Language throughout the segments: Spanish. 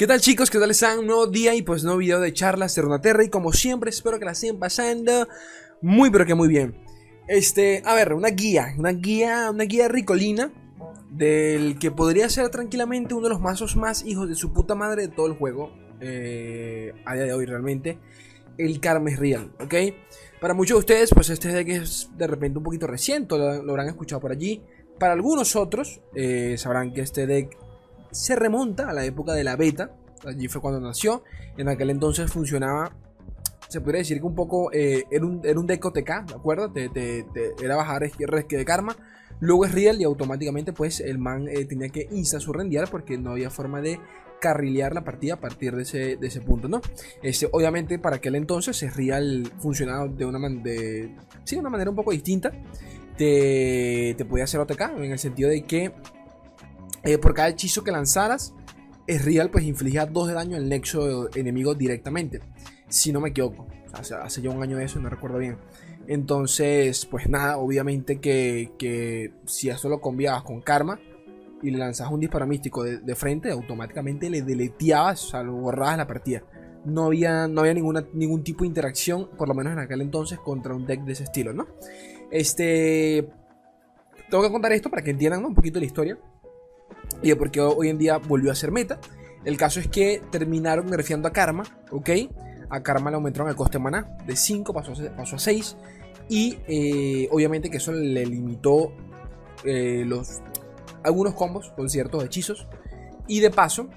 ¿Qué tal chicos? ¿Qué tal están? Un nuevo día y pues nuevo video de charlas de Runaterra y como siempre espero que la estén pasando muy pero que muy bien. Este, a ver, una guía, una guía, una guía ricolina del que podría ser tranquilamente uno de los mazos más hijos de su puta madre de todo el juego eh, a día de hoy realmente, el Carmes Real, ¿ok? Para muchos de ustedes pues este deck es de repente un poquito reciente, lo, habrán escuchado por allí. Para algunos otros eh, sabrán que este deck se remonta a la época de la beta. Allí fue cuando nació. En aquel entonces funcionaba. Se podría decir que un poco eh, era, un, era un ¿de acuerdo? Te, era bajar resque de karma. Luego es real y automáticamente pues el man eh, tenía que insta su rendiar porque no había forma de carrilear la partida a partir de ese, de ese punto, ¿no? Este, obviamente para aquel entonces es real funcionaba de una, de, sí, de una manera un poco distinta. Te, te podía hacer OTK en el sentido de que eh, por cada hechizo que lanzaras, es real, pues infligía 2 de daño al nexo enemigo directamente. Si no me equivoco. Hace, hace ya un año de eso, no recuerdo bien. Entonces, pues nada, obviamente que, que si eso lo conviabas con karma y le lanzabas un disparo místico de, frente, automáticamente le deleteabas, o sea, lo borrabas la partida. No había, no había ninguna, ningún tipo de interacción, por lo menos en aquel entonces, contra un deck de ese estilo, ¿no? Este. Tengo que contar esto para que entiendan un poquito la historia y de por qué hoy en día volvió a ser meta. El caso es que terminaron nerfeando a Karma, ¿ok? A Karma le aumentaron el coste de maná de 5, pasó, a 6. Y eh, obviamente que eso le limitó eh, los, algunos combos con ciertos hechizos. Y de paso,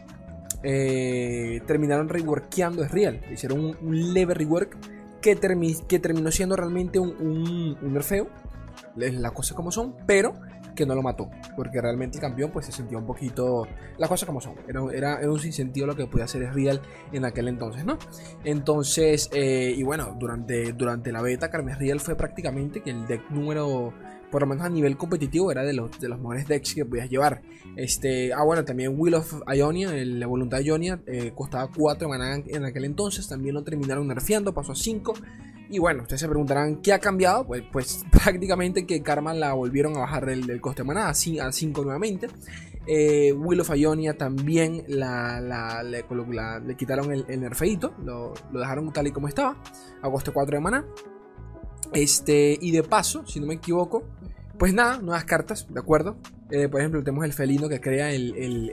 eh, terminaron reworkeando es real. Hicieron un, leve rework que, terminó siendo realmente un, un, un nerfeo. Las cosas como son, pero que no lo mató. Porque realmente el campeón pues se sentía un poquito... Las cosas como son. Era, era, era un sinsentido lo que podía hacer Real en aquel entonces, ¿no? Entonces, eh, y bueno, durante, durante la beta, Carmes Real fue prácticamente que el deck número por lo menos a nivel competitivo, era de los, de los mejores decks que podías llevar. Este, ah, bueno, también Will of Ionia, la voluntad de Ionia, eh, costaba 4 maná en aquel entonces, también lo terminaron nerfeando, pasó a 5. Y bueno, ustedes se preguntarán qué ha cambiado. Pues, pues prácticamente que Karma la volvieron a bajar del, coste de maná a 5 nuevamente. Eh, Will of Ionia también la, le, quitaron el, nerfeito, lo, lo, dejaron tal y como estaba, a coste 4 de maná. Este, y de paso, si no me equivoco, pues nada, nuevas cartas, ¿de acuerdo? Eh, por ejemplo, tenemos el felino que crea el, el,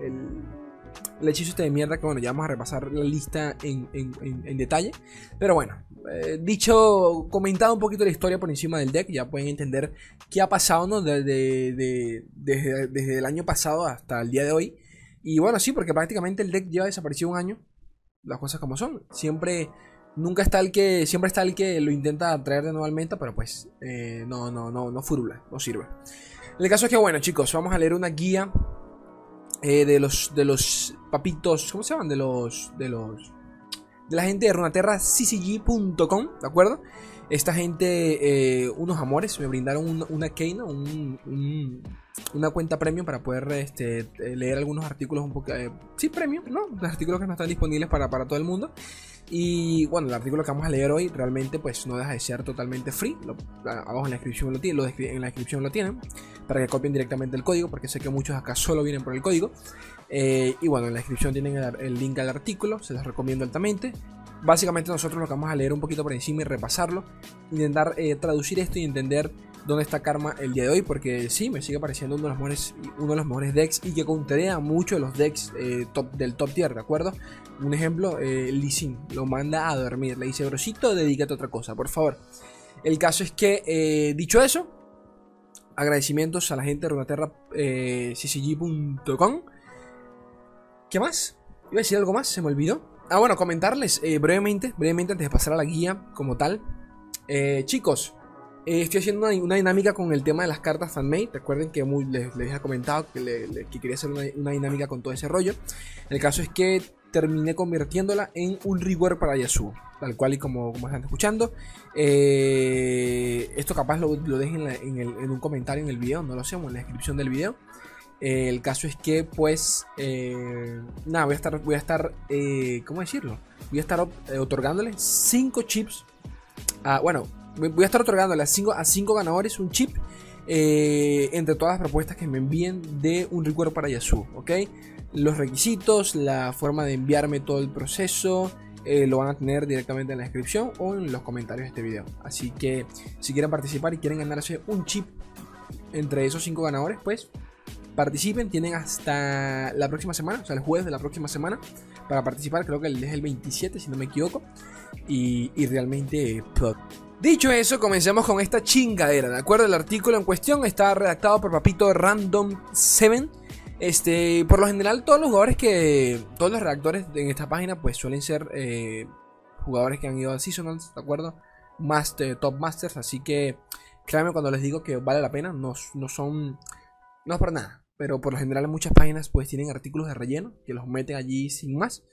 el, hechizo este de mierda, que bueno, ya vamos a repasar la lista en, en, detalle. Pero bueno, eh, dicho, comentado un poquito la historia por encima del deck, ya pueden entender qué ha pasado ¿no? desde, desde el año pasado hasta el día de hoy. Y bueno, sí, porque prácticamente el deck lleva desaparecido un año. Las cosas como son. Siempre Nunca está el que. Siempre está el que lo intenta traer de nuevo al meta, pero pues eh, no, no, no, no furula, no sirve. El caso es que, bueno, chicos, vamos a leer una guía eh, de los. de los papitos. ¿Cómo se llaman? De los. de los. De la gente de Runaterra ccg.com, ¿de acuerdo? Esta gente, eh, unos amores, me brindaron una key, un, una cuenta premium para poder este, leer algunos artículos un poco. sí, premium, ¿no? Los artículos que no están disponibles para, para todo el mundo. Y bueno, el artículo que vamos a leer hoy realmente pues no deja de ser totalmente free. abajo en la descripción lo, tienen, en la descripción lo tienen para que copien directamente el código porque sé que muchos acá solo vienen por el código. Eh, y bueno, en la descripción tienen el, link al artículo, se los recomiendo altamente. Básicamente nosotros lo que vamos a leer un poquito por encima y repasarlo, intentar eh, traducir esto y entender dónde está Karma el día de hoy, porque sí, me sigue pareciendo uno de los mejores, uno de los mejores decks y que contraria mucho de los decks eh, top, del top tier, ¿de acuerdo? Un ejemplo, eh, lo manda a dormir, le dice, brosito, dedícate a otra cosa, por favor. El caso es que, dicho eso, agradecimientos a la gente de Runaterra ccg.com. ¿Qué más? Iba a decir algo más, se me olvidó. Ah, bueno, comentarles brevemente, brevemente antes de pasar a la guía como tal. chicos, eh, estoy haciendo una, dinámica con el tema de las cartas fanmade. Recuerden que les, había comentado que, quería hacer una, dinámica con todo ese rollo. El caso es que terminé convirtiéndola en un reward para Yasuo. Tal cual y como, como están escuchando. Eh, esto capaz lo, dejen en, un comentario en el video. No lo sé, en la descripción del video. Eh, el caso es que, pues, nada, voy a estar, voy a estar, ¿cómo decirlo? Voy a estar otorgándole 5 chips. Bueno, voy a estar otorgando a 5 a cinco ganadores un chip eh, entre todas las propuestas que me envíen de un recuerdo para Yasuo, ¿ok? Los requisitos, la forma de enviarme todo el proceso, eh, lo van a tener directamente en la descripción o en los comentarios de este video. Así que si quieren participar y quieren ganarse un chip entre esos cinco ganadores, pues participen. Tienen hasta la próxima semana, o sea, el jueves de la próxima semana, para participar. Creo que es el 27, si no me equivoco. Y, y realmente... Dicho eso, comencemos con esta chingadera, ¿de acuerdo? El artículo en cuestión está redactado por Papito Random 7. Este, por lo general, todos los jugadores que. Todos los redactores en esta página, pues suelen ser eh, jugadores que han ido a Seasonals, ¿de acuerdo? Master, top Masters, así que créanme cuando les digo que vale la pena, no, no son. No es para nada, pero por lo general en muchas páginas, pues tienen artículos de relleno que los meten allí sin más.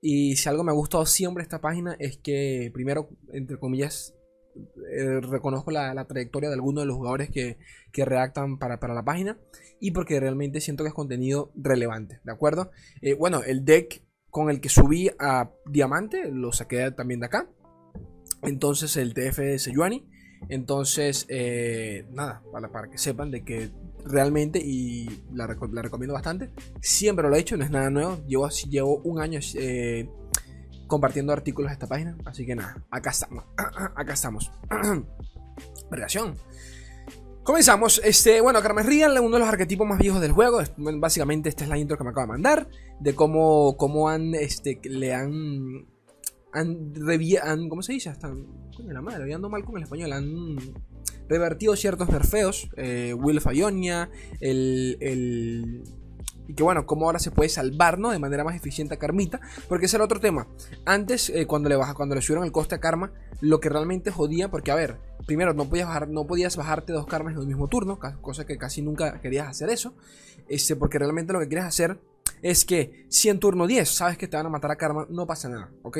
Y si algo me ha gustado siempre esta página es que, primero, entre comillas, eh, reconozco la, trayectoria de algunos de los jugadores que, redactan para, la página y porque realmente siento que es contenido relevante, ¿de acuerdo? Eh, bueno, el deck con el que subí a Diamante lo saqué también de acá. Entonces el TF de Sejuani. Entonces, eh, nada, para, que sepan de que realmente, y la, recomiendo bastante, siempre lo he hecho, no es nada nuevo. Llevo, llevo un año compartiendo artículos de esta página. Así que nada, acá estamos. Acá estamos. Vergación. Comenzamos. Este, bueno, Carmen Real, uno de los arquetipos más viejos del juego. Básicamente, esta es la intro que me acaba de mandar. De cómo, cómo han, este, le han. Han, han ¿Cómo se dice? Hasta. Coño, la madre, ando mal con el español. Han revertido ciertos nerfeos. Eh, Will Fayonia, el, el y que bueno, como ahora se puede salvar, ¿no? De manera más eficiente a Karmita. Porque ese era otro tema. Antes, eh, cuando, le baja, cuando le subieron el coste a Karma, lo que realmente jodía, porque a ver, primero no podías, no podías bajarte dos Karmas en el mismo turno, cosa que casi nunca querías hacer eso. Este, porque realmente lo que quieres hacer es que si en turno 10 sabes que te van a matar a Karma, no pasa nada, ¿ok?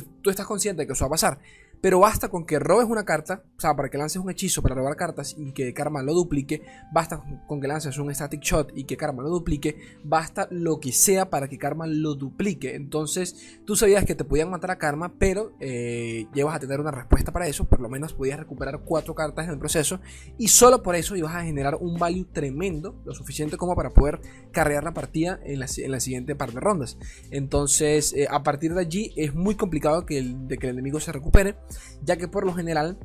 Tú estás consciente de que eso va a pasar. Pero basta con que robes una carta, o sea, para que lances un hechizo para robar cartas y que Karma lo duplique, basta con que lances un static shot y que Karma lo duplique, basta lo que sea para que Karma lo duplique. Entonces, tú sabías que te podían matar a Karma, pero eh, llevas a tener una respuesta para eso, por lo menos podías recuperar cuatro cartas en el proceso y solo por eso ibas a generar un value tremendo, lo suficiente como para poder carrear la partida en la, siguiente par de rondas. Entonces, eh, a partir de allí es muy complicado que de que el enemigo se recupere ya que por lo general,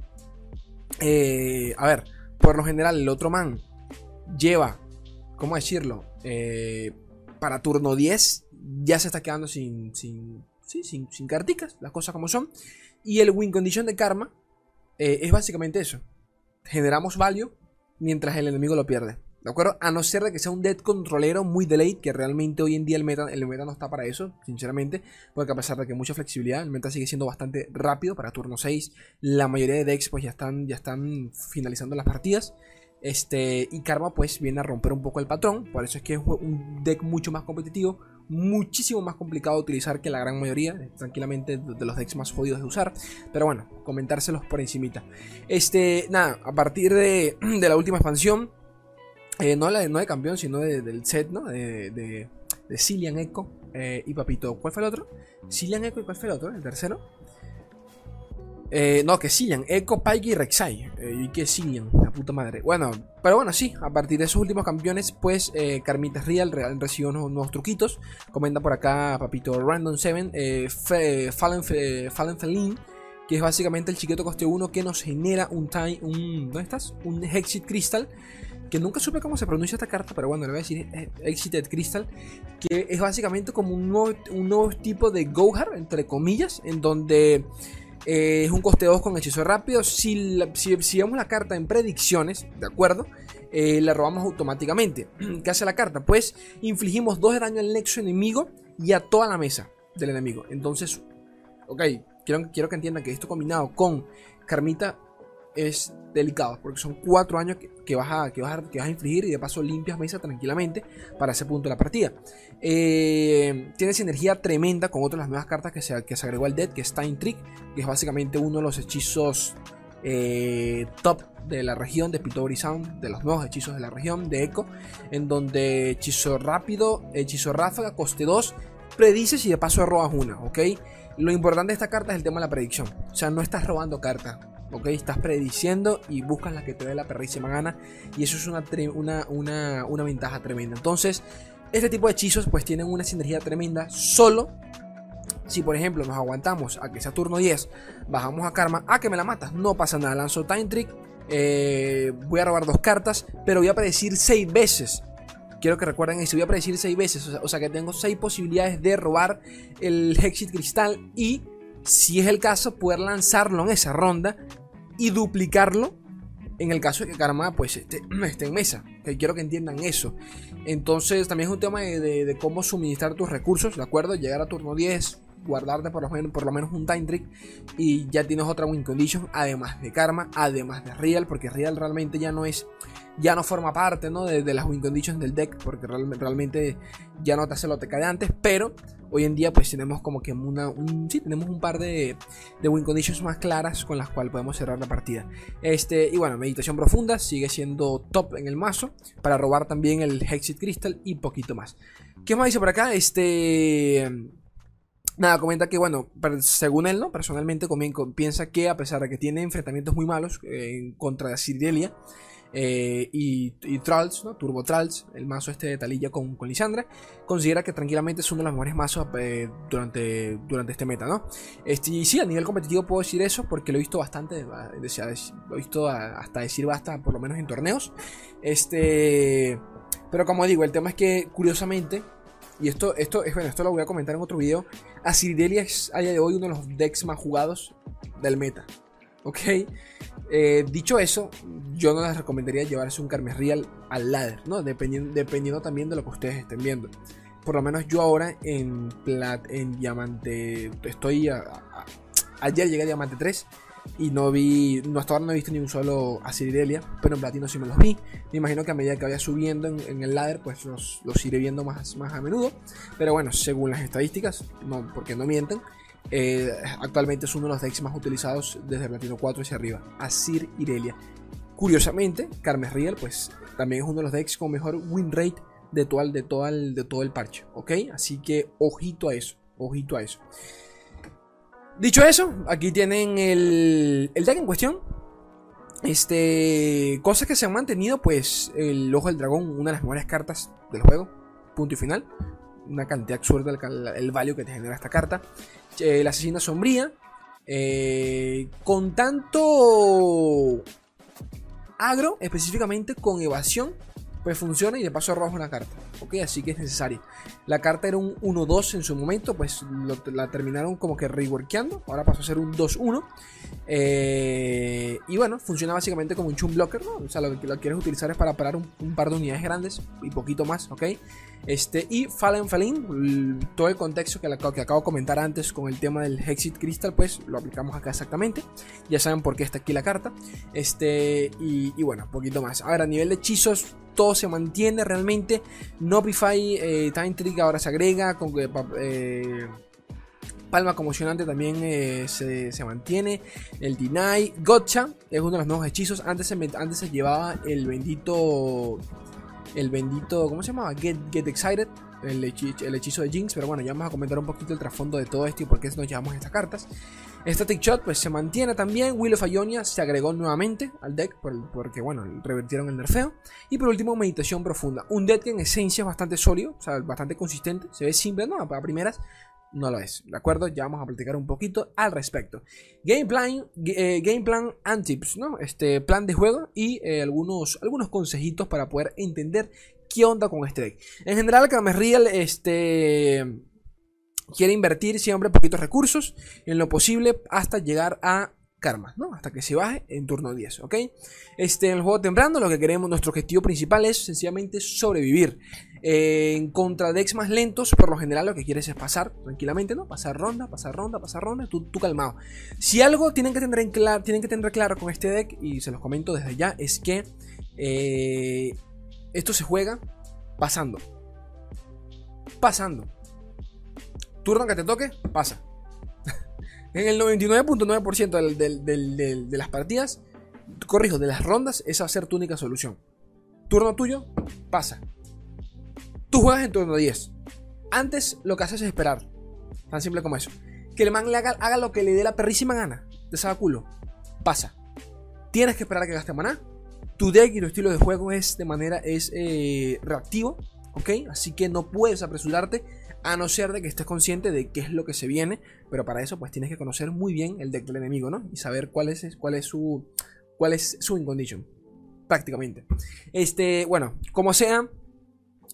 eh, a ver, por lo general el otro man lleva, ¿cómo decirlo? Eh, para turno 10 ya se está quedando sin, sin, sin, carticas, las cosas como son. Y el win condition de karma eh, es básicamente eso. Generamos value mientras el enemigo lo pierde. ¿De acuerdo? A no ser de que sea un dead controlero muy delayed, que realmente hoy en día el meta, el meta no está para eso, sinceramente. Porque a pesar de que mucha flexibilidad, el meta sigue siendo bastante rápido para turno 6. La mayoría de decks pues ya están, ya están finalizando las partidas. Este, y Karma pues viene a romper un poco el patrón. Por eso es que es un deck mucho más competitivo. Muchísimo más complicado de utilizar que la gran mayoría. Tranquilamente de los decks más jodidos de usar. Pero bueno, comentárselos por encimita. Este, nada, a partir de, de la última expansión eh, no, la, no de campeón, sino del set, ¿no? De, de, de Echo eh, y Papito. ¿Cuál fue el otro? Cillian Echo y cuál fue el otro? ¿El tercero? Eh, no, que Cillian, Echo, Pike y Rek'Sai. y que Cillian, la puta madre. Bueno, pero bueno, sí, a partir de esos últimos campeones, pues Carmita Real, recibió unos, nuevos truquitos. Comenta por acá Papito Random 7, Fallen, Fallen Feline, que es básicamente el chiquito coste 1 que nos genera un time, un, ¿dónde estás? Un Hexit Crystal que nunca supe cómo se pronuncia esta carta, pero bueno, le voy a decir eh, Exited Crystal, que es básicamente como un nuevo, tipo de Gohar, entre comillas, en donde eh, es un coste 2 con hechizo rápido. Si, si, vemos la carta en predicciones, ¿de acuerdo? Eh, la robamos automáticamente. ¿Qué hace la carta? Pues infligimos 2 de daño al nexo enemigo y a toda la mesa del enemigo. Entonces, ok, quiero, quiero que entiendan que esto combinado con Carmita es delicado, porque son cuatro años que, vas a, que, vas que vas a infligir y de paso limpias mesa tranquilamente para ese punto de la partida. Eh, tiene sinergia tremenda con otras las nuevas cartas que se, que se agregó al dead, que es Time Trick, que es básicamente uno de los hechizos eh, top de la región de Pitobri Sound, de los nuevos hechizos de la región de Echo, en donde hechizo rápido, hechizo ráfaga, coste 2, predices y de paso robas una, ¿ok? Lo importante de esta carta es el tema de la predicción, o sea, no estás robando carta, ¿ok? Estás prediciendo y buscas la que te dé la perrísima gana y eso es una, una, una, una ventaja tremenda. Entonces, este tipo de hechizos pues tienen una sinergia tremenda solo si por ejemplo nos aguantamos a que sea turno 10, bajamos a Karma, a que me la matas, no pasa nada, lanzo Time Trick, eh, voy a robar dos cartas, pero voy a predecir 6 veces. Quiero que recuerden eso, voy a predecir 6 veces, o sea, que tengo 6 posibilidades de robar el Hexit Cristal y si es el caso, poder lanzarlo en esa ronda y duplicarlo en el caso de que Karma pues esté, en mesa. Que quiero que entiendan eso. Entonces también es un tema de, cómo suministrar tus recursos, ¿de acuerdo? Llegar a turno 10, guardarte por lo, menos, por lo menos un time trick y ya tienes otra win condition, además de karma, además de real, porque real realmente ya no es, ya no forma parte ¿no? De, las win conditions del deck, porque realmente ya no te hace lo que de antes, pero hoy en día pues tenemos como que una, un, sí, tenemos un par de, de win conditions más claras con las cuales podemos cerrar la partida. Este, y bueno, meditación profunda sigue siendo top en el mazo, para robar también el Hexit Crystal y poquito más. ¿Qué más dice por acá? Este... Nada, comenta que, bueno, según él, ¿no? Personalmente piensa que a pesar de que tiene enfrentamientos muy malos eh, contra de Siridelia eh, y, y. Turbo Trolls, el mazo este de Talilla con, con Lisandra, considera que tranquilamente es uno de los mejores mazos eh, durante, durante este meta, ¿no? Este, y sí, a nivel competitivo puedo decir eso porque lo he visto bastante, lo he visto hasta decir basta, por lo menos en torneos. Este, pero como digo, el tema es que, curiosamente, y esto, esto, bueno, esto lo voy a comentar en otro video, Asiridelia es a día de hoy uno de los decks más jugados del meta. ¿Ok? Eh, dicho eso, yo no les recomendaría llevarse un Carmes Real al ladder, ¿no? Dependiendo, dependiendo también de lo que ustedes estén viendo. Por lo menos yo ahora en plat, en diamante, estoy ayer llegué a diamante 3 y no vi, no, hasta ahora no he visto ni un solo Asiridelia, pero en platino sí me los vi. Me imagino que a medida que vaya subiendo en, el ladder, pues los, los, iré viendo más, más a menudo. Pero bueno, según las estadísticas, no, porque no mienten, eh, actualmente es uno de los decks más utilizados desde platino 4 hacia arriba, Asir Irelia. Curiosamente, Carmes Real, pues también es uno de los decks con mejor win rate de todo, el, de, todo el, de todo el parche, ¿ok? Así que ojito a eso, ojito a eso. Dicho eso, aquí tienen el, el deck en cuestión. Este. Cosas que se han mantenido, pues. El Ojo del Dragón, una de las mejores cartas del juego. Punto y final. Una cantidad absurda el, el value que te genera esta carta. Eh, la asesina sombría. Eh, con tanto agro, específicamente con evasión, pues funciona y de paso rojo una carta. Ok, así que es necesaria. La carta era un 1-2 en su momento, pues la terminaron como que reworkeando. Ahora pasó a ser un 2-1. Eh, y bueno, funciona básicamente como un chum blocker. O sea, lo que lo quieres utilizar es para parar un, par de unidades grandes y poquito más, ¿ok? Este, y Fallen Fallen, todo el contexto que, que, acabo de comentar antes con el tema del Hexit Crystal, pues lo aplicamos acá exactamente. Ya saben por qué está aquí la carta. Este, y, y bueno, poquito más. Ahora, a nivel de hechizos, todo se mantiene realmente. Nopify, eh, Time Trick ahora se agrega. Con, eh, Palma conmocionante también eh, se, mantiene. El Deny. Gotcha es uno de los nuevos hechizos. Antes se, antes se llevaba el bendito. El bendito. ¿Cómo se llamaba? Get, Get Excited el, hechizo, de Jinx, pero bueno, ya vamos a comentar un poquito el trasfondo de todo esto y por qué nos llevamos estas cartas. Static Shot pues se mantiene también, Will of Ionia se agregó nuevamente al deck porque bueno, revertieron el nerfeo. Y por último, Meditación Profunda, un deck que en esencia es bastante sólido, o sea, bastante consistente, se ve simple, no, a primeras no lo es, ¿de acuerdo? Ya vamos a platicar un poquito al respecto. Game plan, eh, game plan and tips, ¿no? Este plan de juego y eh, algunos, algunos consejitos para poder entender qué onda con este deck. En general, Real este, quiere invertir siempre poquitos recursos en lo posible hasta llegar a karma, ¿no? Hasta que se baje en turno 10, ¿ok? Este, en el juego temprano lo que queremos, nuestro objetivo principal es sencillamente sobrevivir. En contra decks más lentos, por lo general lo que quieres es pasar tranquilamente, ¿no? Pasar ronda, pasar ronda, pasar ronda, tú, tú calmado. Si algo tienen que, tener en claro, tienen que tener claro con este deck, y se los comento desde ya, es que eh, esto se juega pasando. Pasando. Turno que te toque, pasa. en el 99.9% de las partidas, corrijo, de las rondas, esa va a ser tu única solución. Turno tuyo, pasa. Tú juegas en turno 10. Antes lo que haces es esperar. Tan simple como eso. Que el man le haga, haga lo que le dé la perrísima gana. Te saca culo. Pasa. Tienes que esperar a que gaste maná tu deck y tu estilo de juego es de manera es eh, reactivo, ¿ok? Así que no puedes apresurarte a no ser de que estés consciente de qué es lo que se viene, pero para eso pues tienes que conocer muy bien el deck del enemigo, ¿no? Y saber cuál es, cuál es su cuál es su incondition, prácticamente. Este, bueno, como sea,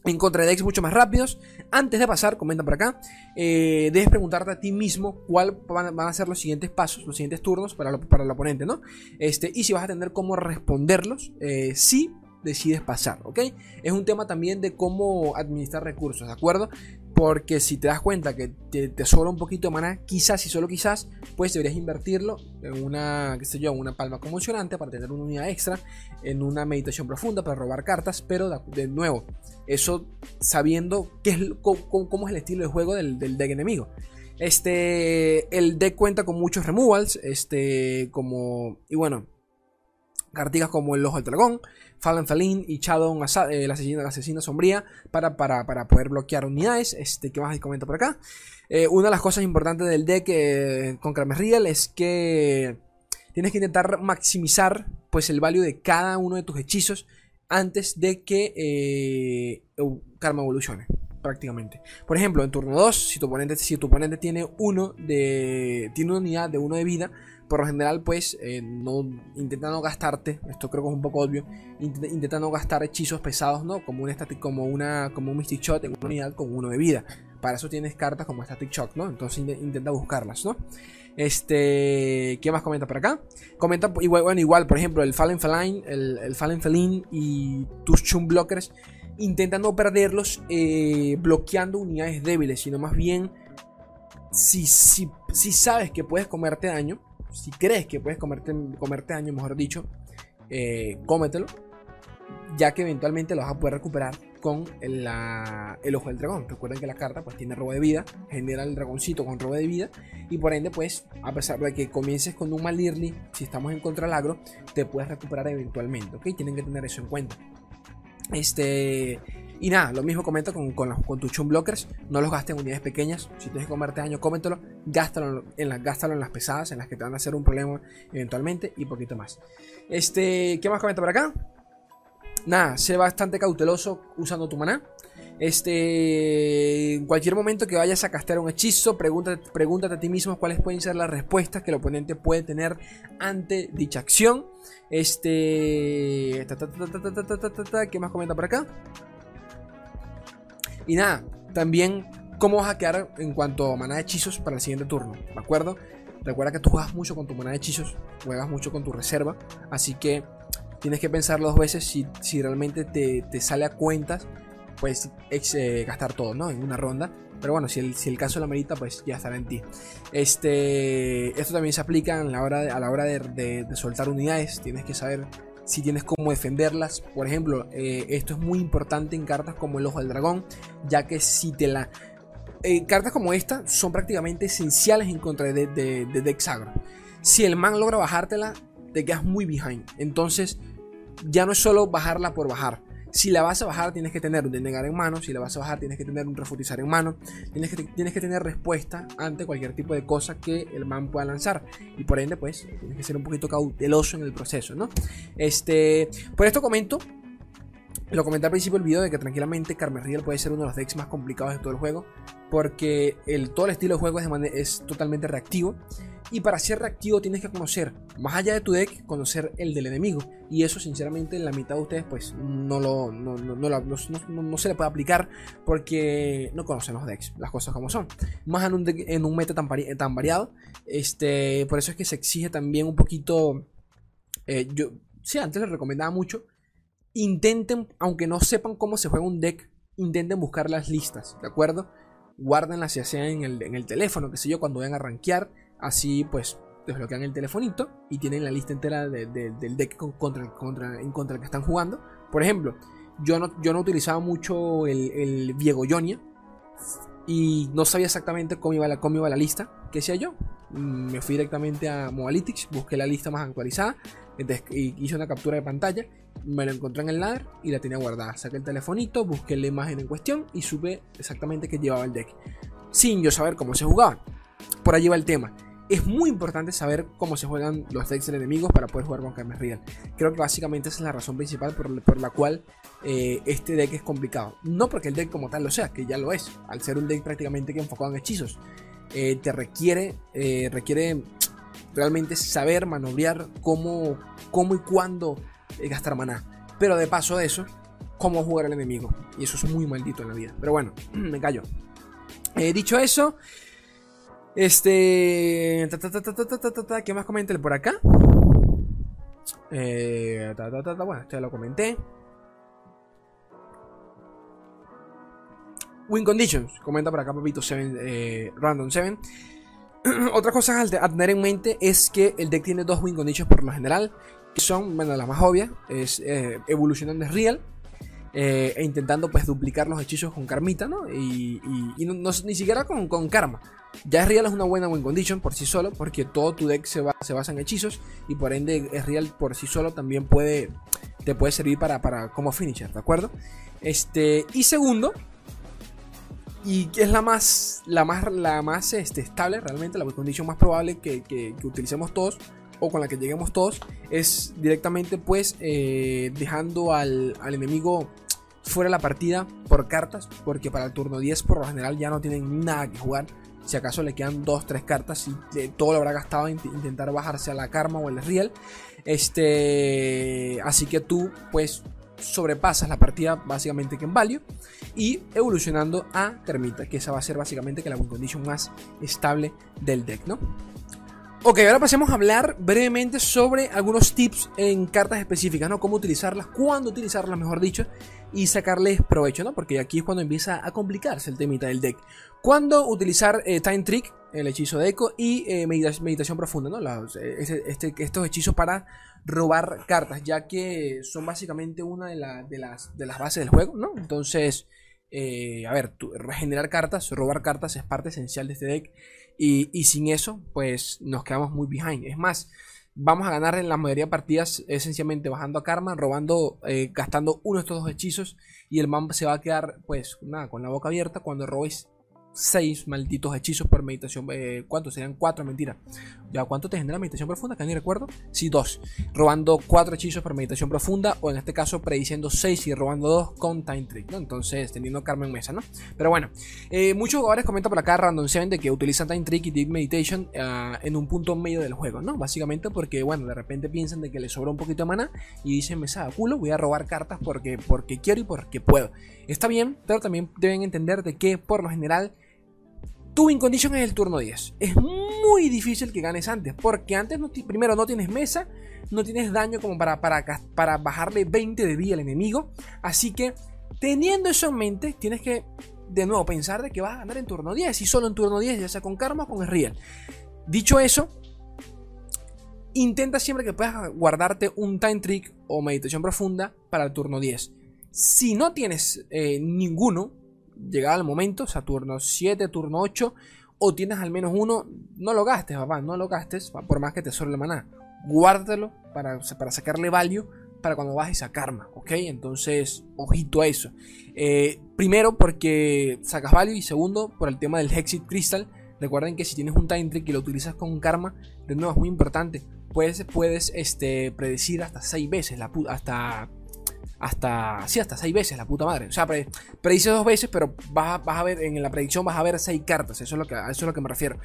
encontré decks mucho más rápidos. Antes de pasar, comenta por acá, eh, debes preguntarte a ti mismo cuál van, a ser los siguientes pasos, los siguientes turnos para, para el oponente, ¿no? Este, y si vas a tener cómo responderlos, eh, sí decides pasar, ¿ok? Es un tema también de cómo administrar recursos, ¿de acuerdo? Porque si te das cuenta que te, sobra un poquito de mana, quizás y solo quizás, pues deberías invertirlo en una, qué sé yo, una palma conmocionante para tener una unidad extra, en una meditación profunda para robar cartas, pero de, nuevo, eso sabiendo qué es, cómo, es el estilo de juego del, del deck enemigo. Este, el deck cuenta con muchos removals, este, como, y bueno, cartitas como el Ojo del Dragón, Fallen Felin y Shadow, eh, la, asesina, asesina sombría, para, para, poder bloquear unidades. Este, ¿Qué más comenta por acá? Eh, una de las cosas importantes del deck eh, con Real es que tienes que intentar maximizar pues, el value de cada uno de tus hechizos antes de que Karma evolucione prácticamente. Por ejemplo, en turno 2, si tu oponente, si tu oponente tiene uno de. tiene una unidad de uno de vida, por lo general, pues, eh, no, intenta no gastarte, esto creo que es un poco obvio, intenta, no gastar hechizos pesados, ¿no? Como un, como una, como un Mystic Shot en una unidad con uno de vida. Para eso tienes cartas como Static Shock, ¿no? Entonces intenta buscarlas, ¿no? Este, ¿qué más comenta por acá? Comenta, igual, bueno, igual, por ejemplo, el Fallen Feline, el, el Fallen Feline y tus Chum Blockers, intenta no perderlos eh, bloqueando unidades débiles, sino más bien, si, si, si sabes que puedes comerte daño, si crees que puedes comerte, comerte daño, mejor dicho, eh, cómetelo, ya que eventualmente lo vas a poder recuperar con el, ojo del dragón. Recuerden que la carta pues tiene robo de vida, genera el dragoncito con robo de vida y por ende pues a pesar de que comiences con un mal early, si estamos en contra del agro, te puedes recuperar eventualmente, ¿ok? Tienen que tener eso en cuenta. Este, y nada, lo mismo comento con, con, con tus chum blockers. No los gastes en unidades pequeñas. Si tienes que comerte daño, cómetelo. Gástalo en, las, gástalo en las pesadas, en las que te van a hacer un problema eventualmente. Y poquito más. Este, ¿qué más comento por acá? Nada, sé bastante cauteloso usando tu maná. Este, en cualquier momento que vayas a castear un hechizo, pregúntate, pregúntate a ti mismo cuáles pueden ser las respuestas que el oponente puede tener ante dicha acción. Este, ¿qué más comenta por acá? Y nada, también cómo vas a quedar en cuanto a maná de hechizos para el siguiente turno, ¿de acuerdo? Recuerda que tú juegas mucho con tu maná de hechizos, juegas mucho con tu reserva, así que tienes que pensar dos veces si, si realmente te, sale a cuentas, pues eh, gastar todo, ¿no? En una ronda. Pero bueno, si el, si el caso la merita, pues ya estará en ti. Este, esto también se aplica la hora, a la hora de soltar unidades. Tienes que saber si tienes cómo defenderlas. Por ejemplo, eh, esto es muy importante en cartas como el Ojo del Dragón, ya que si te la... Eh, cartas como esta son prácticamente esenciales en contra de, de, de. Si el man logra bajártela, te quedas muy behind. Entonces, ya no es solo bajarla por bajar. Si la vas a bajar, tienes que tener un denegar en mano. Si la vas a bajar, tienes que tener un refutizar en mano. Tienes que, tienes que tener respuesta ante cualquier tipo de cosa que el man pueda lanzar. Y por ende, pues, tienes que ser un poquito cauteloso en el proceso, ¿no? Este, por esto comento lo comenté al principio del video de que tranquilamente Carmen puede ser uno de los decks más complicados de todo el juego. Porque el, todo el estilo de juego es totalmente reactivo. Y para ser reactivo tienes que conocer, más allá de tu deck, conocer el del enemigo. Y eso sinceramente en la mitad de ustedes pues no, lo, no, no, se le puede aplicar porque no conocen los decks, las cosas como son. Más en un, en un meta tan, tan, variado. Este, por eso es que se exige también un poquito... Eh, yo, sí, antes les recomendaba mucho. Intenten, aunque no sepan cómo se juega un deck, intenten buscar las listas, ¿de acuerdo? Guárdenlas ya sea en el, en el teléfono, que sé yo, cuando vayan a rankear Así pues desbloquean el telefonito y tienen la lista entera del deck contra, contra, en contra el que están jugando. Por ejemplo, yo no, yo no utilizaba mucho el, Viego Yonia y no sabía exactamente cómo iba la, cómo iba la lista. ¿Qué hacía yo? Mm, me fui directamente a Moalytics, busqué la lista más actualizada, hice una captura de pantalla, me lo encontré en el ladder y la tenía guardada. Saqué el telefonito, busqué la imagen en cuestión y supe exactamente qué llevaba el deck. Sin yo saber cómo se jugaba. Por allí va el tema es muy importante saber cómo se juegan los decks del enemigo para poder jugar con Karma Real. Creo que básicamente esa es la razón principal por, la cual eh, este deck es complicado. No porque el deck como tal lo sea, que ya lo es, al ser un deck prácticamente que enfocado en hechizos. Eh, te requiere, eh, requiere realmente saber manobrear cómo, cómo y cuándo gastar maná. Pero de paso de eso, cómo jugar al enemigo. Y eso es muy maldito en la vida. Pero bueno, me callo. dicho eso, este. ¿Qué más comenté por acá? Eh, bueno, este ya lo comenté. Win Conditions, comenta por acá Papito 7, eh, Random 7. Otra cosa a tener en mente es que el deck tiene dos Win Conditions por lo general, que son, bueno, la más obvia, es eh, evolucionando Real eh, e intentando pues duplicar los hechizos con Karmita, ¿no? Y, ni siquiera con, Karma. Ya Real es una buena win condition por sí solo, porque todo tu deck se, basa en hechizos y por ende Real por sí solo también puede, te puede servir para, para como finisher, ¿de acuerdo? Este, y segundo, y que es la más, la más, la más este, estable realmente, la win condition más probable que, utilicemos todos o con la que lleguemos todos, es directamente pues eh, dejando al, al enemigo fuera la partida por cartas, porque para el turno 10 por lo general ya no tienen nada que jugar si acaso le quedan 2-3 cartas y todo lo habrá gastado en intentar bajarse a la Karma o el Real. Este, así que tú pues sobrepasas la partida básicamente que en Value y evolucionando a Termita, que esa va a ser básicamente que la win condition más estable del deck, ¿no? Ok, ahora pasemos a hablar brevemente sobre algunos tips en cartas específicas, ¿no? Cómo utilizarlas, cuándo utilizarlas, mejor dicho, y sacarles provecho, ¿no? Porque aquí es cuando empieza a complicarse el temita del deck. Cuándo utilizar eh, Time Trick, el hechizo de eco, y eh, meditación, profunda, ¿no? Eh, este, estos hechizos para robar cartas, ya que son básicamente una de, las, de las bases del juego, ¿no? Entonces, a ver, regenerar cartas, robar cartas es parte esencial de este deck. Y, sin eso, pues nos quedamos muy behind. Es más, vamos a ganar en la mayoría de partidas esencialmente bajando a karma, robando, eh, gastando uno de estos dos hechizos. Y el man se va a quedar, pues, nada, con la boca abierta cuando robéis 6 malditos hechizos por meditación. Eh, ¿Cuántos? Serían 4, mentira. ¿Ya cuánto te genera meditación profunda? Que ni recuerdo. Sí, 2. Robando 4 hechizos por meditación profunda. O en este caso, prediciendo 6 y robando 2 con Time Trick. ¿no? Entonces, teniendo Carmen Mesa, ¿no? Pero bueno, eh, muchos jugadores comentan por acá, Random 7, de que utilizan Time Trick y Deep Meditation uh, en un punto medio del juego, ¿no? Básicamente porque, bueno, de repente piensan de que les sobra un poquito de mana y dicen, me sabe culo, voy a robar cartas porque, porque quiero y porque puedo. Está bien, pero también deben entender de que, por lo general, tu win es el turno 10. Es muy difícil que ganes antes, porque antes primero no tienes mesa, no tienes daño como para, para, para bajarle 20 de vida al enemigo. Así que teniendo eso en mente, tienes que de nuevo pensar de que vas a ganar en turno 10 y solo en turno 10, ya sea con karma o con real. Dicho eso, intenta siempre que puedas guardarte un time trick o meditación profunda para el turno 10. Si no tienes eh, ninguno, llegado el momento, o sea, turno 7, turno 8, o tienes al menos uno, no lo gastes, papá, no lo gastes, por más que te sobre la maná. Guárdatelo para, para sacarle value para cuando bajes a karma, ¿ok? Entonces, ojito a eso. Eh, primero, porque sacas value, y segundo, por el tema del Hexit Crystal. Recuerden que si tienes un time trick y lo utilizas con karma, de nuevo es muy importante. Puedes, puedes este, predecir hasta 6 veces, la, hasta hasta, sí, hasta 6 veces, la puta madre. O sea, predice dos veces, pero vas a, ver, en la predicción vas a ver 6 cartas, eso es lo que, a eso es lo que me refiero.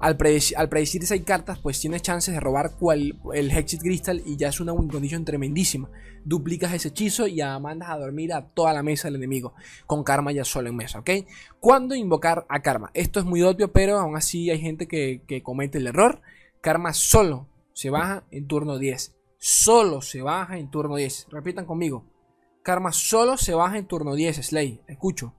Al, predecir, al predecir 6 cartas, pues tienes chances de robar cual, el Hexit Crystal y ya es una win condition tremendísima. Duplicas ese hechizo y mandas a dormir a toda la mesa del enemigo, con karma ya solo en mesa, ¿ok? ¿Cuándo invocar a karma? Esto es muy obvio, pero aún así hay gente que, que comete el error. Karma solo se baja en turno 10. Solo se baja en turno 10. Repitan conmigo. Karma solo se baja en turno 10, Slay. Escucho.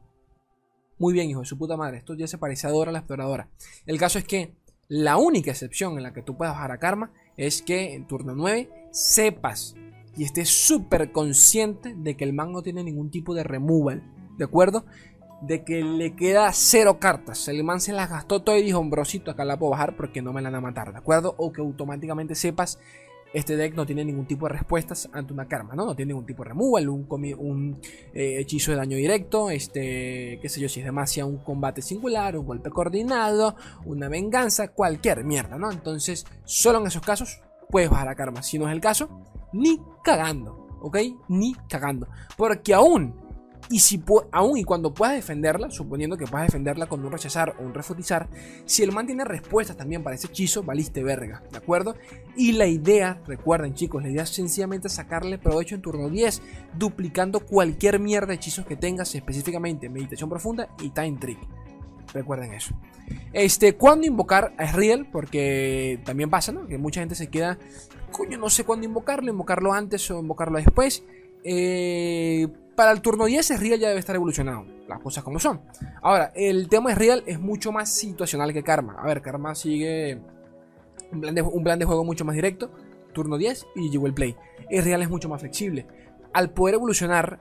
Muy bien, hijo de su puta madre. Esto ya se parece a Dora la exploradora. El caso es que la única excepción en la que tú puedes bajar a Karma es que en turno 9 sepas y estés súper consciente de que el man no tiene ningún tipo de removal. ¿De acuerdo? De que le queda cero cartas. El man se las gastó todo y dijo, hombrosito, acá la puedo bajar porque no me la van a matar. ¿De acuerdo? O que automáticamente sepas este deck no tiene ningún tipo de respuestas ante una karma, ¿no? No tiene ningún tipo de removal, un, un eh, hechizo de daño directo, este, qué sé yo, si es demasiado un combate singular, un golpe coordinado, una venganza, cualquier mierda, ¿no? Entonces, solo en esos casos puedes bajar a karma. Si no es el caso, ni cagando, ¿ok? Ni cagando. Porque aún y si aún y cuando puedas defenderla, suponiendo que puedas defenderla con un rechazar o un refutizar, si el man tiene respuestas también para ese hechizo, valiste verga, ¿de acuerdo? Y la idea, recuerden chicos, la idea es sencillamente sacarle provecho en turno 10, duplicando cualquier mierda de hechizos que tengas, específicamente Meditación Profunda y Time Trick. Recuerden eso. Este, ¿cuándo invocar a Real? Porque también pasa, ¿no? Que mucha gente se queda, coño, no sé cuándo invocarlo, invocarlo antes o invocarlo después. Eh, para el turno 10 Real ya debe estar evolucionado, las cosas como son. Ahora, el tema de Real es mucho más situacional que Karma. A ver, Karma sigue un plan de, un plan de juego mucho más directo, turno 10 y llegó el play. El Real es mucho más flexible. Al poder evolucionar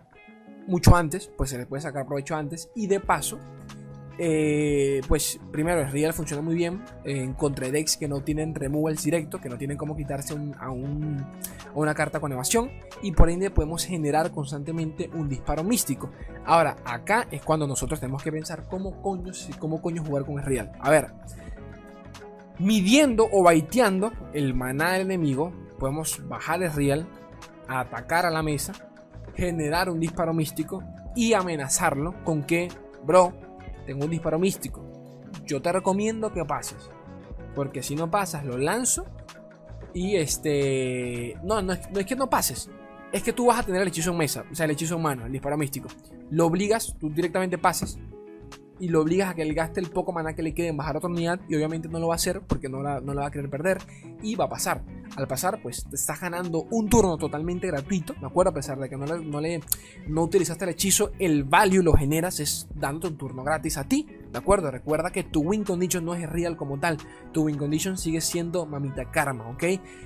mucho antes, pues se le puede sacar provecho antes y de paso eh, pues primero el Real funciona muy bien en contra de decks que no tienen removals directo, que no tienen como quitarse a, una carta con evasión y por ende podemos generar constantemente un disparo místico. Ahora, acá es cuando nosotros tenemos que pensar cómo coño, cómo coño jugar con el Real. A ver, midiendo o baiteando el maná del enemigo, podemos bajar el Real, atacar a la mesa, generar un disparo místico y amenazarlo con que, bro, tengo un disparo místico. Yo te recomiendo que pases. Porque si no pasas, lo lanzo. Y este. No, no es, no es que no pases. Es que tú vas a tener el hechizo en mesa. O sea, el hechizo en mano, el disparo místico. Lo obligas, tú directamente pasas y lo obligas a que él gaste el poco maná que le quede en bajar otra unidad y obviamente no lo va a hacer porque no la, no va a querer perder y va a pasar. Al pasar, pues te estás ganando un turno totalmente gratuito, ¿de acuerdo? A pesar de que no le, no, utilizaste el hechizo, el value lo generas es dándote un turno gratis a ti, ¿de acuerdo? Recuerda que tu win condition no es real como tal, tu win condition sigue siendo mamita karma, ¿ok?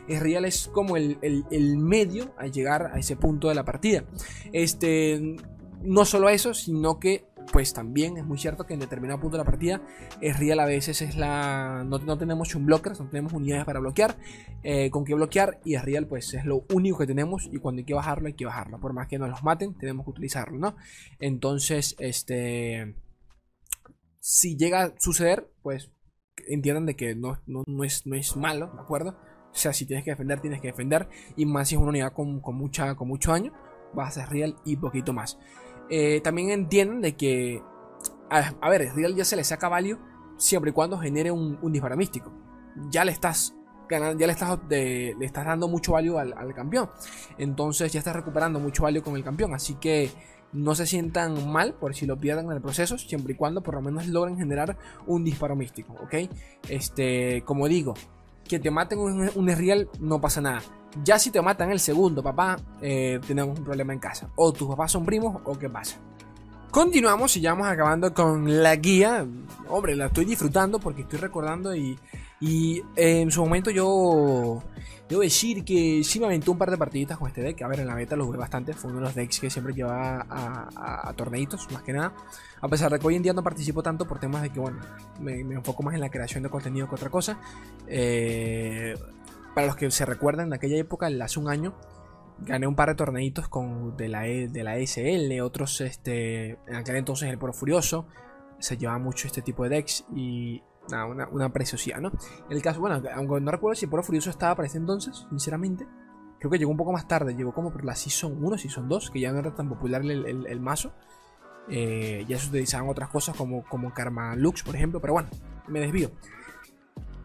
Es real es como el, el, el medio a llegar a ese punto de la partida. Este no solo eso, sino que pues también es muy cierto que en determinado punto de la partida es real a veces es la no, tenemos un blocker, no tenemos unidades para bloquear eh, con qué bloquear y es real pues es lo único que tenemos y cuando hay que bajarlo hay que bajarlo por más que nos los maten tenemos que utilizarlo no entonces este si llega a suceder pues entiendan de que no, no, es, no es malo de acuerdo o sea si tienes que defender tienes que defender y más si es una unidad con, mucha con mucho daño vas a ser real y poquito más eh, también entienden de que, a, ver, Real ya se le saca value siempre y cuando genere un, disparo místico. Ya le estás ganando, ya le estás, le estás dando mucho value al, campeón. Entonces ya estás recuperando mucho value con el campeón. Así que no se sientan mal por si lo pierden en el proceso, siempre y cuando por lo menos logren generar un disparo místico. Este, como digo, que te maten un, un real no pasa nada. Ya si te matan el segundo, papá, eh, tenemos un problema en casa. O tus papás son primos o qué pasa. Continuamos y ya vamos acabando con la guía. Hombre, la estoy disfrutando porque estoy recordando y, y eh, en su momento yo debo decir que sí me aventó un par de partiditas con este deck. A ver, en la beta lo jugué bastante. Fue uno de los decks que siempre llevaba a, torneitos, más que nada. A pesar de que hoy en día no participo tanto por temas de que, bueno, me, enfoco más en la creación de contenido que otra cosa. Eh, para los que se recuerdan, en aquella época, hace un año, gané un par de torneitos con, de, la, e, de la SL, otros, este, en aquel entonces el Poro Furioso, se llevaba mucho este tipo de decks y nada, una, una preciosidad, ¿no? El caso, bueno, aunque no recuerdo si el Poro Furioso estaba para ese entonces, sinceramente, creo que llegó un poco más tarde, llegó como por la Season 1, Season 2, que ya no era tan popular el, el, mazo. Eh, ya se utilizaban otras cosas como, como Karma Lux, por ejemplo, pero bueno, me desvío.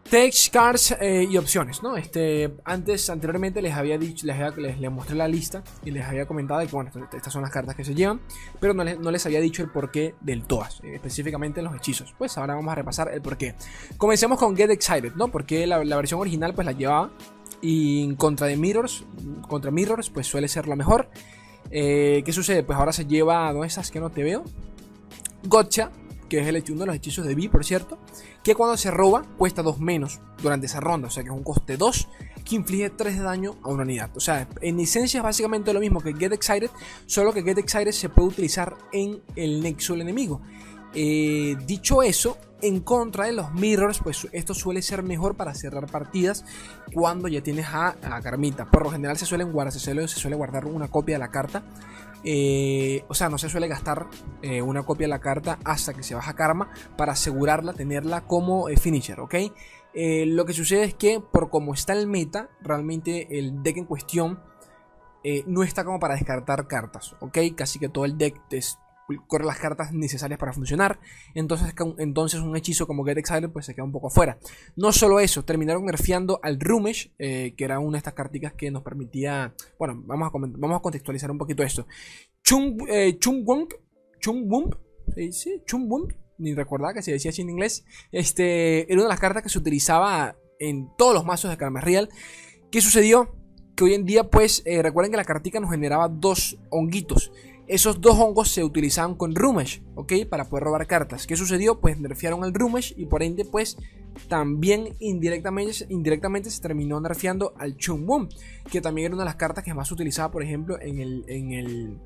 Text, cards eh, y opciones, ¿no? Este, antes, anteriormente les había dicho, les, les, mostré la lista y les había comentado que, bueno, estas son las cartas que se llevan, pero no les, había dicho el porqué del todas, eh, específicamente los hechizos. Pues ahora vamos a repasar el porqué. Comencemos con Get Excited, ¿no? Porque la, versión original pues la llevaba y contra de Mirrors, contra Mirrors pues suele ser la mejor. Eh, ¿Qué sucede? Pues ahora se lleva, ¿no? Esas que no te veo. Gotcha, que es el, uno de los hechizos de B, por cierto, que cuando se roba cuesta 2 menos durante esa ronda, o sea que es un coste 2 que inflige 3 de daño a una unidad. O sea, en esencia es básicamente lo mismo que Get Excited, solo que Get Excited se puede utilizar en el nexo del enemigo. Eh, dicho eso, en contra de los mirrors, pues esto suele ser mejor para cerrar partidas cuando ya tienes a, a Carmita. Por lo general se suelen guardar, se suele, guardar una copia de la carta. Eh, o sea, no se suele gastar eh, una copia de la carta hasta que se baja Karma para asegurarla, tenerla como eh, finisher, ¿ok? lo que sucede es que por como está el meta, realmente el deck en cuestión no está como para descartar cartas, ¿ok? Casi que todo el deck es corre las cartas necesarias para funcionar. Entonces, entonces un hechizo como Get Excited pues se queda un poco afuera. No solo eso, terminaron nerfeando al Rumesh, eh, que era una de estas cartas que nos permitía... Bueno, vamos a, vamos a contextualizar un poquito esto. Chung, eh, Chung Wump, ¿sí? Chung Wump, ni recordaba que se decía así en inglés. Este, era una de las cartas que se utilizaba en todos los mazos de Real. ¿Qué sucedió? Que hoy en día, pues, eh, recuerden que la cartica nos generaba dos honguitos. Esos dos hongos se utilizaban con Rumesh, ¿ok? Para poder robar cartas. ¿Qué sucedió? Pues nerfearon al Rumesh y por ende, pues también indirectamente, se terminó nerfeando al Chungwon, que también era una de las cartas que más se utilizaba, por ejemplo, en el, en el,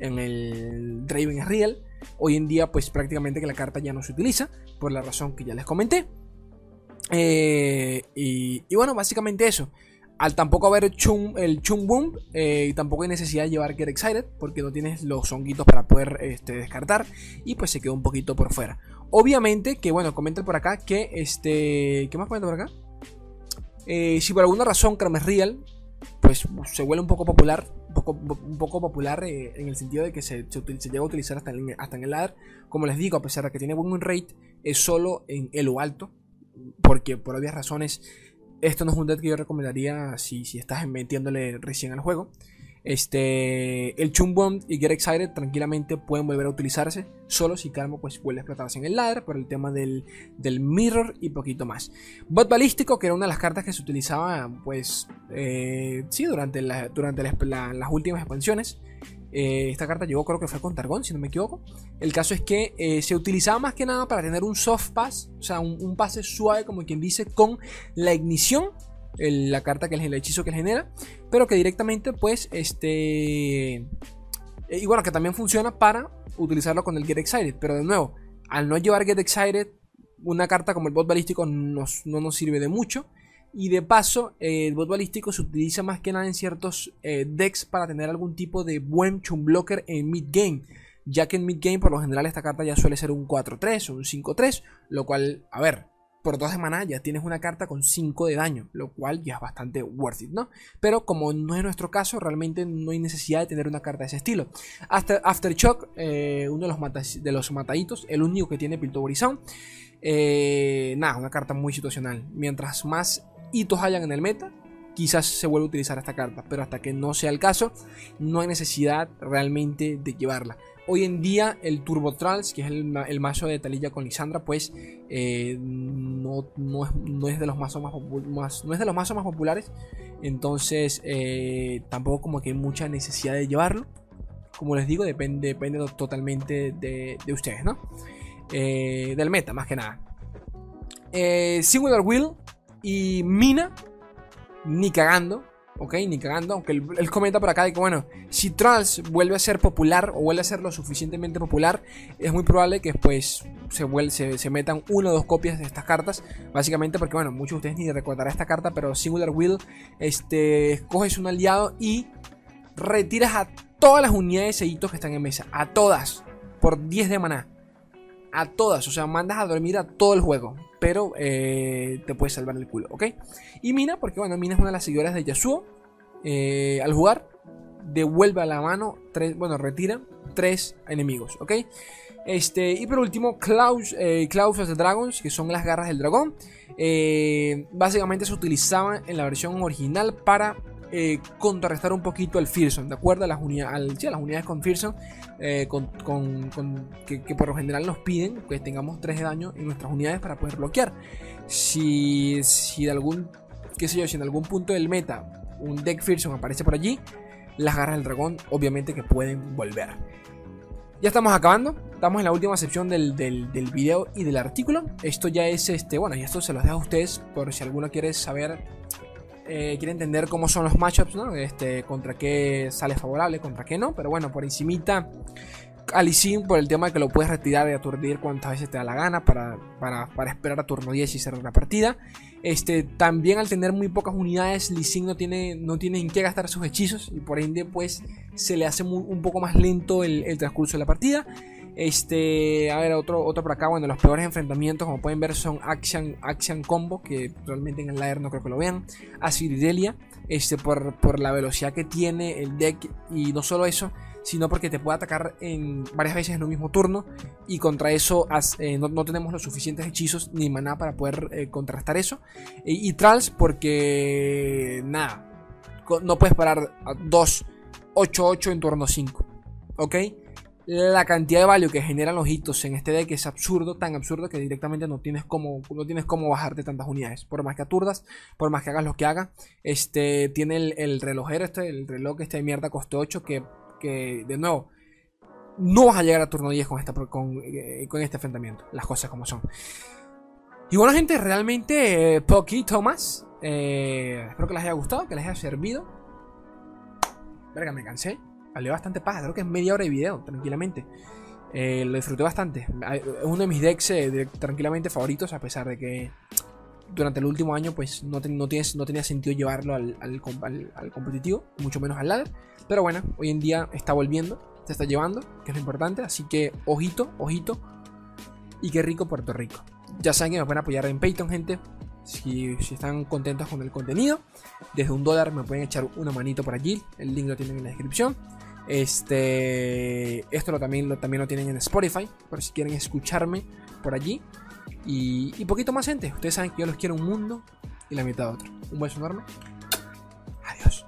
en el Draven Real. Hoy en día, pues prácticamente que la carta ya no se utiliza, por la razón que ya les comenté. Eh, y bueno, básicamente eso. Al tampoco haber el Chung Boom, eh, tampoco hay necesidad de llevar Get Excited, porque no tienes los honguitos para poder este, descartar, y pues se quedó un poquito por fuera. Obviamente, que bueno, comenten por acá que este. ¿Qué más comentan por acá? Eh, si por alguna razón Kramer Real, pues se vuelve un poco popular, un poco, popular eh, en el sentido de que se, llega a utilizar hasta en, hasta en el ladder. Como les digo, a pesar de que tiene buen win rate, es solo en Elo alto, porque por obvias razones esto no es un deck que yo recomendaría si, si estás metiéndole recién al juego. Este, el Chumbomb y Get Excited tranquilamente pueden volver a utilizarse solo si Karma pues vuelve a explotarse en el ladder por el tema del, Mirror y poquito más. Bot Balístico, que era una de las cartas que se utilizaba pues eh, sí, durante, durante las últimas expansiones. Eh, esta carta llegó, creo que fue con Targón, si no me equivoco. El caso es que eh, se utilizaba más que nada para tener un soft pass, o sea, un, pase suave, como quien dice, con la ignición, la carta que es el hechizo que genera, pero que directamente, pues, este. Eh, y bueno, que también funciona para utilizarlo con el Get Excited, pero de nuevo, al no llevar Get Excited, una carta como el bot balístico no nos sirve de mucho. Y de paso, eh, el bot balístico se utiliza más que nada en ciertos eh, decks para tener algún tipo de buen chum blocker en mid game. Ya que en mid game, por lo general, esta carta ya suele ser un 4-3 o un 5-3. Lo cual, a ver, por 2 de maná ya tienes una carta con 5 de daño. Lo cual ya es bastante worth it, ¿no? Pero como no es nuestro caso, realmente no hay necesidad de tener una carta de ese estilo. After, Aftershock, eh, uno de los, de los mataditos, el único que tiene Piltover Sound. nada, una carta muy situacional. Mientras más hitos hayan en el meta, quizás se vuelva a utilizar esta carta, pero hasta que no sea el caso, no hay necesidad realmente de llevarla. Hoy en día el Turbo Trans, que es el, el mazo de Talilla con Lisandra, pues eh, no, es, de los mazos más, no es de los mazos más populares, entonces eh, tampoco como que hay mucha necesidad de llevarlo. Como les digo, depende, depende totalmente de, ustedes, ¿no? Eh, del meta, más que nada. Singular Will y Mina, ni cagando, ¿ok? Ni cagando, aunque él, comenta por acá de que, bueno, si Trans vuelve a ser popular o vuelve a ser lo suficientemente popular, es muy probable que después se, vuelve, se, metan una o dos copias de estas cartas, básicamente porque, bueno, muchos de ustedes ni recordarán esta carta, pero Singular Will, este, escoges un aliado y retiras a todas las unidades de que están en mesa, a todas, por 10 de maná. A todas, o sea, mandas a dormir a todo el juego pero eh, te puedes salvar el culo, ¿ok? Y Mina, porque bueno, Mina es una de las seguidoras de Yasuo. Eh, al jugar, devuelve a la mano, tres, bueno, retira tres enemigos, ¿ok? Este, y por último, Klaus, eh, Klaus of the Dragons, que son las garras del dragón. básicamente se utilizaban en la versión original para eh, contrarrestar un poquito al Fearson, ¿de acuerdo? A las, unidades, las unidades con Fearson, eh, que, por lo general nos piden que tengamos 3 de daño en nuestras unidades para poder bloquear. Si, si de algún, qué sé yo, si en algún punto del meta un deck Fearson aparece por allí, las garras del dragón obviamente que pueden volver. Ya estamos acabando, estamos en la última sección del, del, del, video y del artículo. Esto ya es este, bueno, y esto se los dejo a ustedes por si alguno quiere saber eh, quiere entender cómo son los matchups. Este, contra qué sale favorable, contra qué no. Pero bueno, por encimita, a por el tema de que lo puedes retirar y aturdir cuantas veces te da la gana para, esperar a turno 10 y cerrar la partida. Este, también al tener muy pocas unidades, Lee no tiene, no tiene en qué gastar sus hechizos y por ende pues se le hace un poco más lento el, transcurso de la partida. Este, a ver, otro, otro por acá, bueno, los peores enfrentamientos, como pueden ver, son Action, Action Combo, que realmente en el ladder no creo que lo vean, Asiridelia, este, por, por la velocidad que tiene el deck, y no solo eso, sino porque te puede atacar en varias veces en un mismo turno y contra eso eh, no, tenemos los suficientes hechizos ni maná para poder eh, contrastar eso. Y, Trals porque nada, no puedes parar a 2, 8, 8 en turno 5. ¿Ok? La cantidad de value que generan los hitos en este deck es absurdo, tan absurdo que directamente no tienes cómo, no tienes cómo bajarte tantas unidades. Por más que aturdas, por más que hagas lo que haga. Este tiene el, el relojero, este, el reloj este de mierda coste 8 que que, de nuevo, no vas a llegar a turno 10 con, esta, con, eh, con este enfrentamiento. Las cosas como son. Y bueno, gente, realmente eh, poquito más. Eh, espero que les haya gustado, que les haya servido. Verga, me cansé. Valió bastante paja, creo que es media hora de video, tranquilamente. lo disfruté bastante. Es uno de mis decks tranquilamente favoritos, a pesar de que durante el último año pues no, no, no tenía sentido llevarlo al, al, competitivo, mucho menos al ladder. Pero bueno, hoy en día está volviendo, se está llevando, que es lo importante. Así que ojito, ojito. Y qué rico Puerto Rico. Ya saben que me pueden apoyar en Patreon, gente. Si, si, están contentos con el contenido, desde un dólar me pueden echar una manito por allí. El link lo tienen en la descripción. Este, esto lo, también, lo, también lo tienen en Spotify, por si quieren escucharme por allí. Y, poquito más gente. Ustedes saben que yo los quiero un mundo y la mitad otro. Un beso enorme. Adiós.